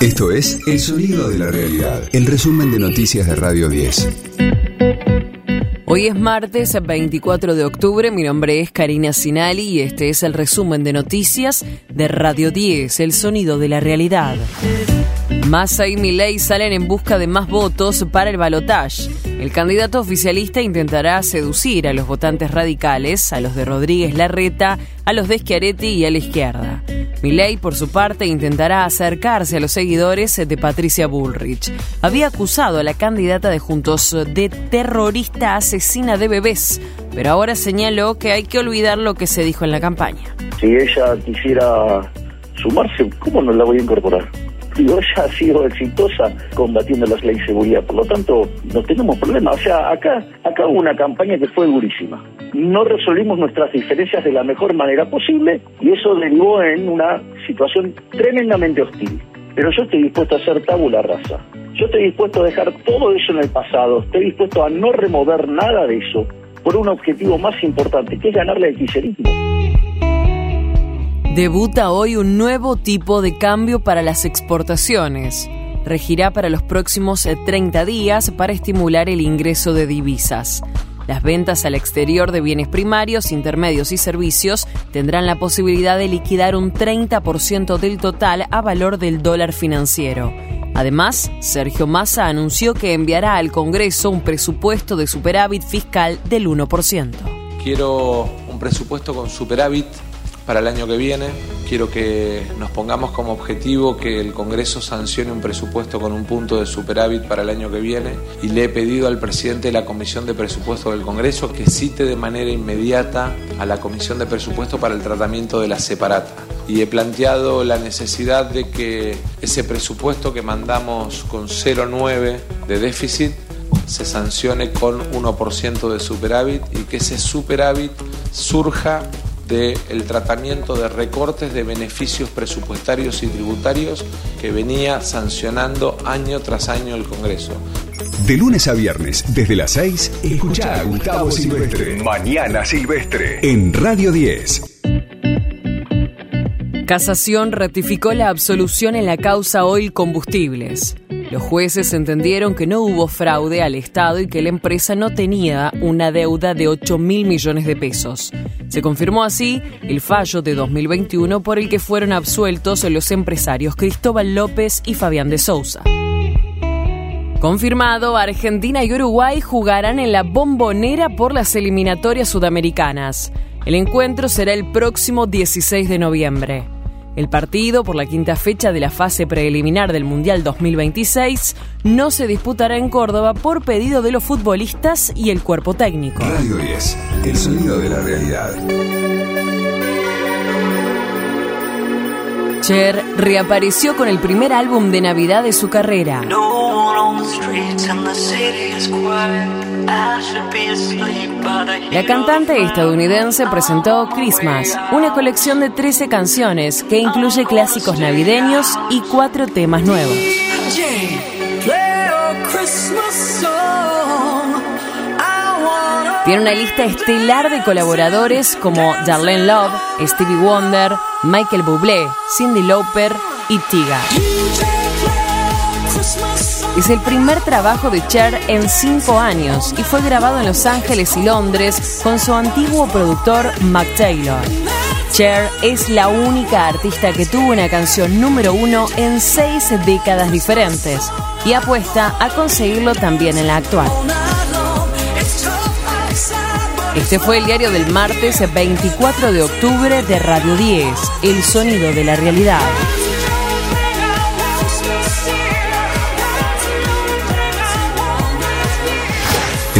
Esto es El Sonido de la Realidad, el resumen de noticias de Radio 10. Hoy es martes 24 de octubre, mi nombre es Karina Sinali y este es el resumen de noticias de Radio 10, El Sonido de la Realidad. Massa y Milei salen en busca de más votos para el balotaje. El candidato oficialista intentará seducir a los votantes radicales, a los de Rodríguez Larreta, a los de Schiaretti y a la izquierda. Milei, por su parte, intentará acercarse a los seguidores de Patricia Bullrich. Había acusado a la candidata de Juntos de terrorista asesina de bebés, pero ahora señaló que hay que olvidar lo que se dijo en la campaña. Si ella quisiera sumarse, ¿cómo no la voy a incorporar? Digo, ella ha sido exitosa combatiendo las leyes de seguridad, por lo tanto no tenemos problema. O sea, acá, acá hubo una campaña que fue durísima. No resolvimos nuestras diferencias de la mejor manera posible y eso derivó en una situación tremendamente hostil. Pero yo estoy dispuesto a hacer tabula rasa. Yo estoy dispuesto a dejar todo eso en el pasado. Estoy dispuesto a no remover nada de eso por un objetivo más importante, que es ganarle al quiserismo. Debuta hoy un nuevo tipo de cambio para las exportaciones. Regirá para los próximos 30 días para estimular el ingreso de divisas. Las ventas al exterior de bienes primarios, intermedios y servicios tendrán la posibilidad de liquidar un 30% del total a valor del dólar financiero. Además, Sergio Massa anunció que enviará al Congreso un presupuesto de superávit fiscal del 1%. Quiero un presupuesto con superávit para el año que viene. Quiero que nos pongamos como objetivo que el Congreso sancione un presupuesto con un punto de superávit para el año que viene y le he pedido al presidente de la Comisión de Presupuesto del Congreso que cite de manera inmediata a la Comisión de Presupuesto para el tratamiento de la separata. Y he planteado la necesidad de que ese presupuesto que mandamos con 0,9 de déficit se sancione con 1% de superávit y que ese superávit surja del tratamiento de recortes de beneficios presupuestarios y tributarios que venía sancionando año tras año el Congreso. De lunes a viernes, desde las 6, escucha a Gustavo Silvestre. Mañana Silvestre. En Radio 10. Casación ratificó la absolución en la causa Oil Combustibles. Los jueces entendieron que no hubo fraude al Estado y que la empresa no tenía una deuda de 8 mil millones de pesos. Se confirmó así el fallo de 2021 por el que fueron absueltos los empresarios Cristóbal López y Fabián de Sousa. Confirmado, Argentina y Uruguay jugarán en la bombonera por las eliminatorias sudamericanas. El encuentro será el próximo 16 de noviembre. El partido, por la quinta fecha de la fase preliminar del Mundial 2026, no se disputará en Córdoba por pedido de los futbolistas y el cuerpo técnico. Radio 10, el sonido de la realidad. Cher reapareció con el primer álbum de Navidad de su carrera. La cantante estadounidense presentó Christmas, una colección de 13 canciones que incluye clásicos navideños y cuatro temas nuevos. Tiene una lista estelar de colaboradores como Darlene Love, Stevie Wonder, Michael Bublé, Cindy Lauper y Tiga. Es el primer trabajo de Cher en cinco años y fue grabado en Los Ángeles y Londres con su antiguo productor Mac Taylor. Cher es la única artista que tuvo una canción número uno en seis décadas diferentes y apuesta a conseguirlo también en la actual. Este fue el diario del martes 24 de octubre de Radio 10, El Sonido de la Realidad.